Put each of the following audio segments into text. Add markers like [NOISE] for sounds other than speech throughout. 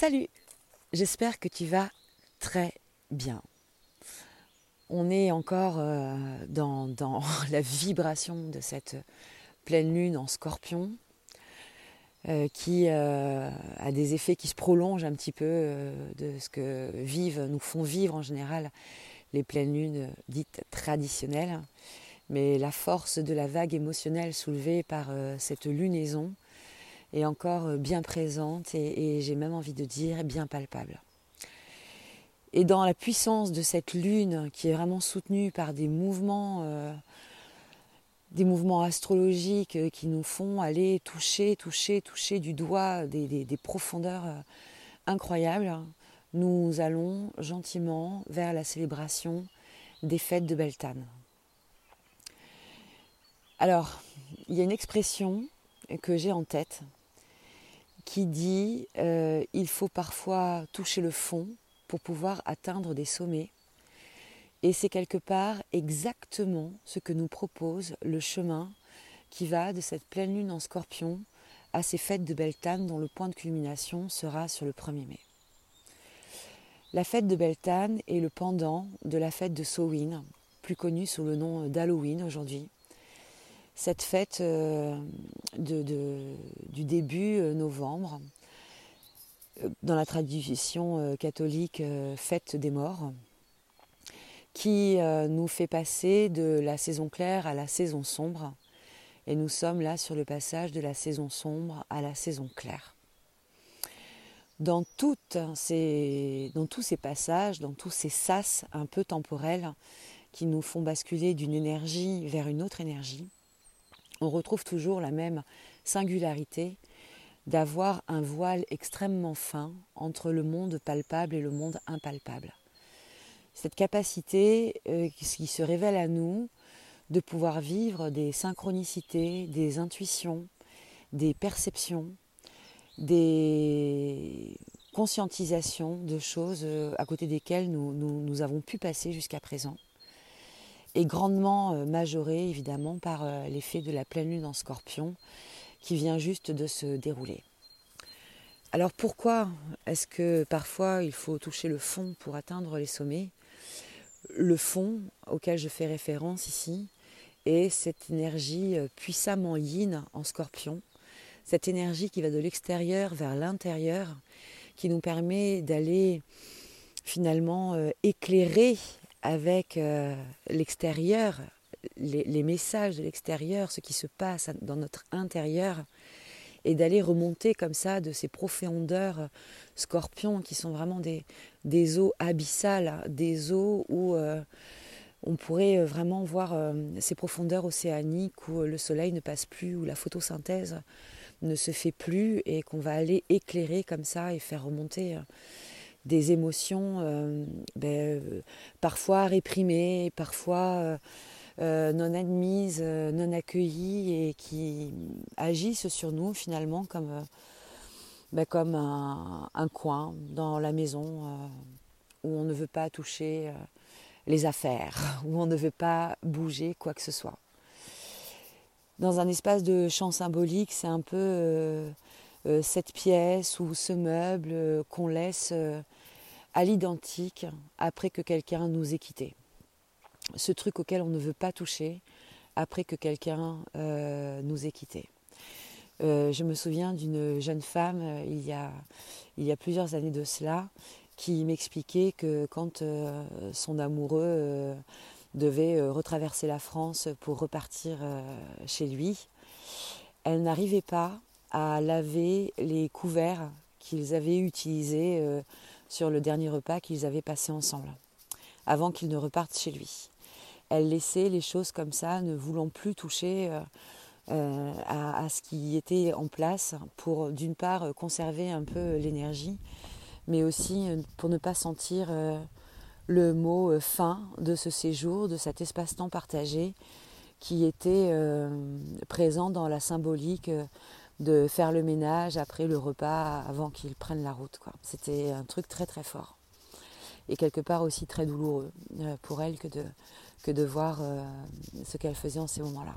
Salut, j'espère que tu vas très bien. On est encore euh, dans, [LAUGHS] la vibration de cette pleine lune en scorpion euh, qui euh, a des effets qui se prolongent un petit peu de ce que vivent, nous font vivre en général les pleines lunes dites traditionnelles. Mais la force de la vague émotionnelle soulevée par cette lunaison est encore euh, bien présente et, j'ai même envie de dire bien palpable. Et dans la puissance de cette lune qui est vraiment soutenue par des mouvements, euh, des mouvements astrologiques euh, qui nous font aller toucher, toucher, toucher du doigt des, profondeurs incroyables, nous allons gentiment vers la célébration des fêtes de Beltane. Alors, il y a une expression que j'ai en tête qui dit euh, il faut parfois toucher le fond pour pouvoir atteindre des sommets. Et c'est quelque part exactement ce que nous propose le chemin qui va de cette pleine lune en scorpion à ces fêtes de Beltane dont le point de culmination sera sur le 1er mai. La fête de Beltane est le pendant de la fête de Samhain, plus connue sous le nom d'Halloween aujourd'hui cette fête euh, du début euh, novembre, euh, dans la tradition catholique fête des morts, qui nous fait passer de la saison claire à la saison sombre. Et nous sommes là sur le passage de la saison sombre à la saison claire. Dans, dans tous ces passages, dans tous ces sas un peu temporels qui nous font basculer d'une énergie vers une autre énergie, on retrouve toujours la même singularité d'avoir un voile extrêmement fin entre le monde palpable et le monde impalpable. Cette capacité euh, qui se révèle à nous de pouvoir vivre des synchronicités, des intuitions, des perceptions, des conscientisations de choses euh, à côté desquelles nous avons pu passer jusqu'à présent est grandement euh, majoré évidemment par euh, l'effet de la pleine lune en scorpion qui vient juste de se dérouler. Alors pourquoi est-ce que parfois il faut toucher le fond pour atteindre les sommets? Le fond auquel je fais référence ici est cette énergie euh, puissamment yin en scorpion, cette énergie qui va de l'extérieur vers l'intérieur, qui nous permet d'aller finalement éclairer avec euh, l'extérieur, les, messages de l'extérieur, ce qui se passe dans notre intérieur, et d'aller remonter comme ça de ces profondeurs scorpions qui sont vraiment des, des eaux abyssales, des eaux où euh, on pourrait euh, vraiment voir ces profondeurs océaniques où le soleil ne passe plus, où la photosynthèse ne se fait plus et qu'on va aller éclairer comme ça et faire remonter des émotions euh, ben, euh, parfois réprimées, parfois euh, non admises, non accueillies et qui agissent sur nous finalement comme, ben, comme un, coin dans la maison où on ne veut pas toucher les affaires, [LAUGHS] où on ne veut pas bouger quoi que ce soit. Dans un espace de champ symbolique, c'est un peu euh, cette pièce ou ce meuble euh, qu'on laisse euh, à l'identique après que quelqu'un nous ait quittés. Ce truc auquel on ne veut pas toucher après que quelqu'un nous ait quittés. je me souviens d'une jeune femme il, y il y a plusieurs années de cela qui m'expliquait que quand son amoureux devait retraverser la France pour repartir chez lui, elle n'arrivait pas à laver les couverts qu'ils avaient utilisés euh, sur le dernier repas qu'ils avaient passé ensemble, avant qu'ils ne repartent chez lui. Elle laissait les choses comme ça, ne voulant plus toucher euh, euh, à, ce qui était en place pour d'une part conserver un peu l'énergie, mais aussi pour ne pas sentir le mot fin de ce séjour, de cet espace-temps partagé qui était présent dans la symbolique de faire le ménage après le repas, avant qu'ils prennent la route. C'était un truc très très fort. Et quelque part aussi très douloureux euh, pour elle que de, que de voir euh, ce qu'elle faisait en ces moments-là.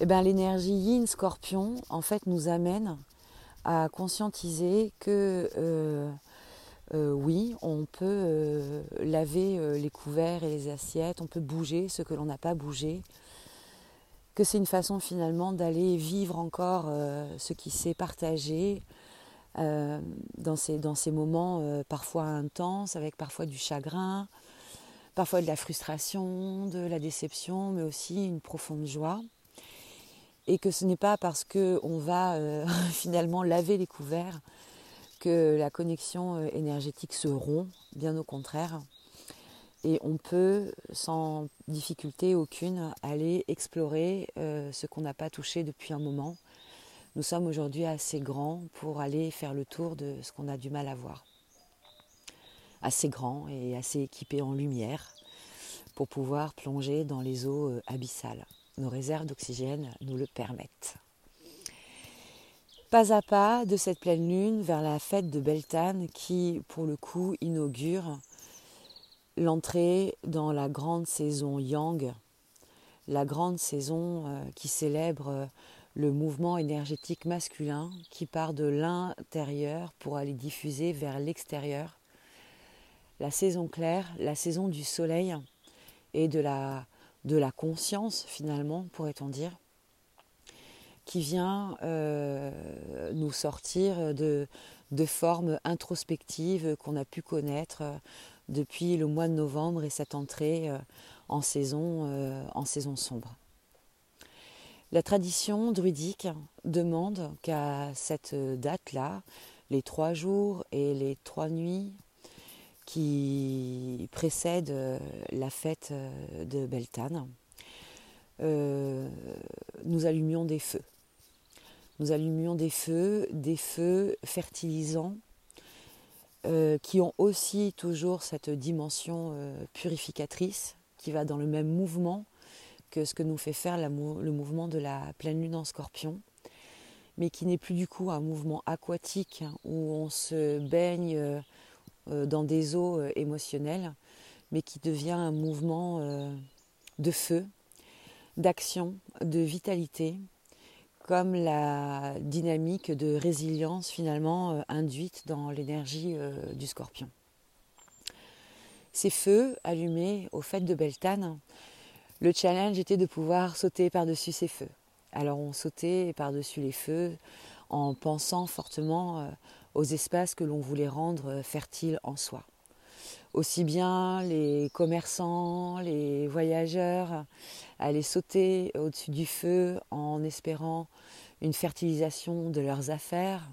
Et eh ben, l'énergie yin scorpion, en fait, nous amène à conscientiser que oui, on peut laver les couverts et les assiettes, on peut bouger ce que l'on n'a pas bougé, que c'est une façon finalement d'aller vivre encore ce qui s'est partagé dans, ces, dans ces moments parfois intenses, avec parfois du chagrin, parfois de la frustration, de la déception, mais aussi une profonde joie. Et que ce n'est pas parce qu'on va euh, [LAUGHS] finalement laver les couverts que la connexion euh, énergétique se rompt, bien au contraire. Et on peut, sans difficulté aucune, aller explorer euh, ce qu'on n'a pas touché depuis un moment. Nous sommes aujourd'hui assez grands pour aller faire le tour de ce qu'on a du mal à voir assez grand et assez équipé en lumière pour pouvoir plonger dans les eaux euh, abyssales. Nos réserves d'oxygène nous le permettent. Pas à pas de cette pleine lune vers la fête de Beltane qui, pour le coup, inaugure l'entrée dans la grande saison Yang, la grande saison euh, qui célèbre euh, le mouvement énergétique masculin qui part de l'intérieur pour aller diffuser vers l'extérieur. La saison claire, la saison du soleil et de la, conscience finalement, pourrait-on dire, qui vient euh, nous sortir de, formes introspectives qu'on a pu connaître depuis le mois de novembre et cette entrée euh, en, saison, en saison sombre. La tradition druidique demande qu'à cette date-là, les trois jours et les trois nuits qui précède euh, la fête euh, de Beltane, euh, nous allumions des feux. Nous allumions des feux, des feux fertilisants, qui ont aussi toujours cette dimension purificatrice, qui va dans le même mouvement que ce que nous fait faire le mouvement de la pleine lune en scorpion, mais qui n'est plus du coup un mouvement aquatique où on se baigne euh, dans des eaux euh, émotionnelles, mais qui devient un mouvement euh, de feu, d'action, de vitalité, comme la dynamique de résilience finalement induite dans l'énergie du scorpion. Ces feux allumés au fait de Beltane, le challenge était de pouvoir sauter par-dessus ces feux. Alors on sautait par-dessus les feux en pensant fortement aux espaces que l'on voulait rendre fertiles en soi. Aussi bien les commerçants, les voyageurs allaient sauter au-dessus du feu en espérant une fertilisation de leurs affaires,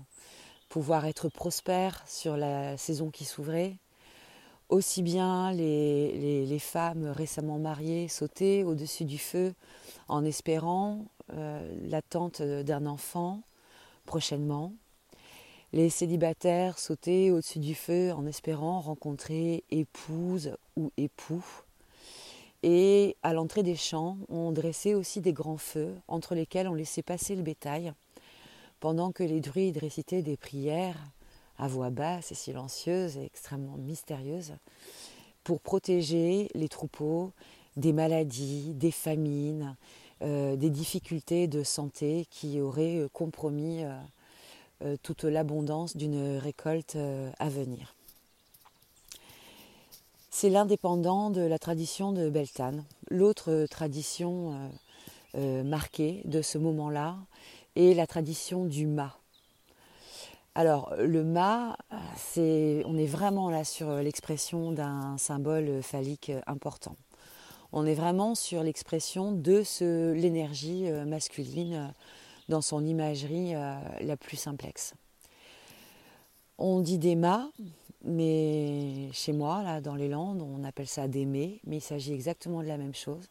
pouvoir être prospères sur la saison qui s'ouvrait. Aussi bien les, les, femmes récemment mariées sautaient au-dessus du feu en espérant euh, l'attente d'un enfant prochainement, les célibataires sautaient au-dessus du feu en espérant rencontrer épouse ou époux. Et à l'entrée des champs, on dressait aussi des grands feux entre lesquels on laissait passer le bétail, pendant que les druides récitaient des prières à voix basse et silencieuse et extrêmement mystérieuse pour protéger les troupeaux des maladies, des famines, euh, des difficultés de santé qui auraient compromis euh, euh, toute l'abondance d'une récolte euh, à venir. C'est l'indépendant de la tradition de Beltane. L'autre tradition euh, marquée de ce moment-là est la tradition du mât. Alors le mât, on est vraiment là sur l'expression d'un symbole phallique important. On est vraiment sur l'expression de l'énergie masculine dans son imagerie euh, la plus simplexe. On dit des mâts, mais chez moi, là, dans les Landes, on appelle ça des mets, mais il s'agit exactement de la même chose.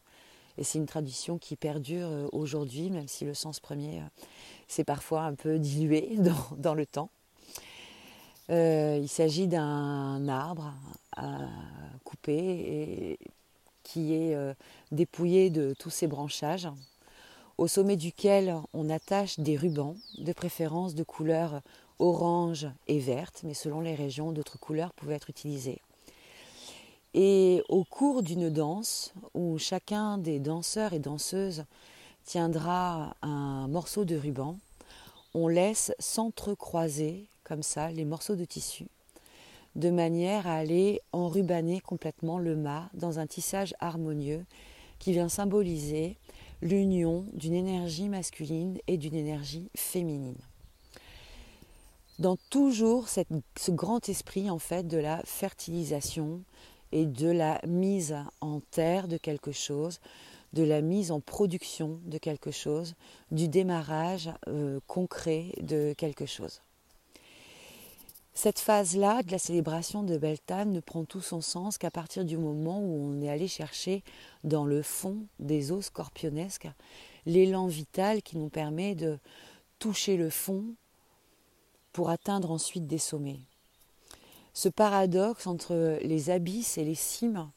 Et c'est une tradition qui perdure euh, aujourd'hui, même si le sens premier euh, s'est parfois un peu dilué [LAUGHS] dans, le temps. il s'agit d'un arbre et qui est dépouillé de tous ses branchages au sommet duquel on attache des rubans, de préférence de couleur orange et verte, mais selon les régions, d'autres couleurs pouvaient être utilisées. Et au cours d'une danse, où chacun des danseurs et danseuses tiendra un morceau de ruban, on laisse s'entrecroiser comme ça les morceaux de tissu de manière à aller enrubaner complètement le mât dans un tissage harmonieux qui vient symboliser l'union d'une énergie masculine et d'une énergie féminine. Dans toujours ce grand esprit en fait de la fertilisation et de la mise en terre de quelque chose, de la mise en production de quelque chose, du démarrage euh, concret de quelque chose. Cette phase-là de la célébration de Beltane ne prend tout son sens qu'à partir du moment où on est allé chercher dans le fond des eaux scorpionesques l'élan vital qui nous permet de toucher le fond pour atteindre ensuite des sommets. Ce paradoxe entre les abysses et les cimes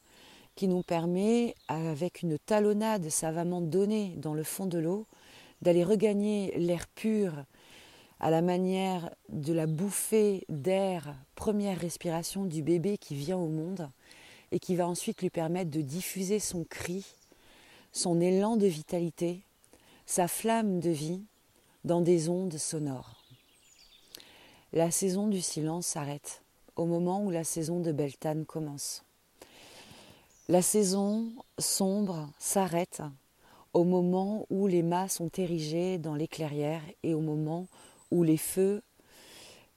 qui nous permet, avec une talonnade savamment donnée dans le fond de l'eau, d'aller regagner l'air pur à la manière de la bouffée d'air, première respiration du bébé qui vient au monde et qui va ensuite lui permettre de diffuser son cri, son élan de vitalité, sa flamme de vie dans des ondes sonores. La saison du silence s'arrête au moment où la saison de Beltane commence. La saison sombre s'arrête au moment où les mâts sont érigés dans les clairières et au moment où où les feux,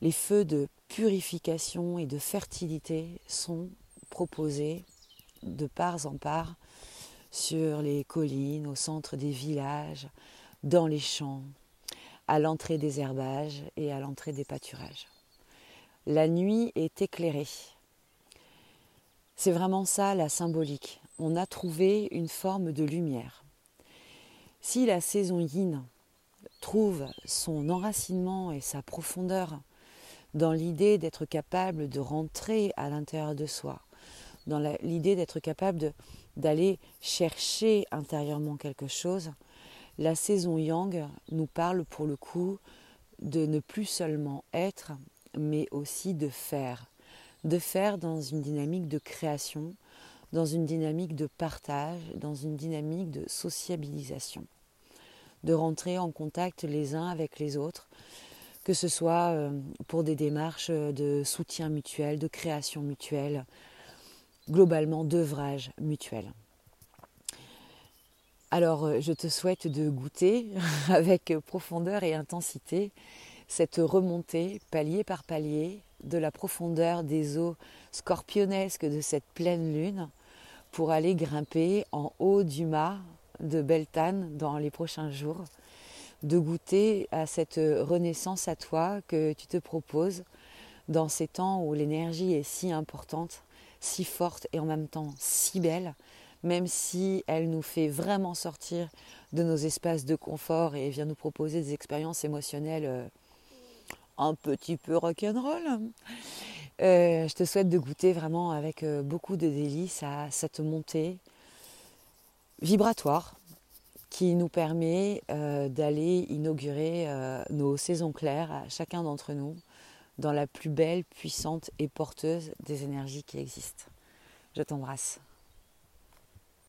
de purification et de fertilité sont proposés de part en part sur les collines, au centre des villages, dans les champs, à l'entrée des herbages et à l'entrée des pâturages. La nuit est éclairée. C'est vraiment ça la symbolique. On a trouvé une forme de lumière. Si la saison yin trouve son enracinement et sa profondeur dans l'idée d'être capable de rentrer à l'intérieur de soi, dans l'idée d'être capable d'aller chercher intérieurement quelque chose, la saison yang nous parle pour le coup de ne plus seulement être, mais aussi de faire. De faire dans une dynamique de création, dans une dynamique de partage, dans une dynamique de sociabilisation de rentrer en contact les uns avec les autres, que ce soit euh, pour des démarches de soutien mutuel, de création mutuelle, globalement d'œuvrage mutuel. Alors euh, je te souhaite de goûter [LAUGHS] avec profondeur et intensité cette remontée palier par palier de la profondeur des eaux scorpionesques de cette pleine lune pour aller grimper en haut du mât de Beltane dans les prochains jours, de goûter à cette renaissance à toi que tu te proposes dans ces temps où l'énergie est si importante, si forte et en même temps si belle, même si elle nous fait vraiment sortir de nos espaces de confort et vient nous proposer des expériences émotionnelles euh, un petit peu rock'n'roll. Euh, je te souhaite de goûter vraiment avec euh, beaucoup de délices à cette montée, vibratoire qui nous permet euh, d'aller inaugurer euh, nos saisons claires à chacun d'entre nous dans la plus belle, puissante et porteuse des énergies qui existent. Je t'embrasse.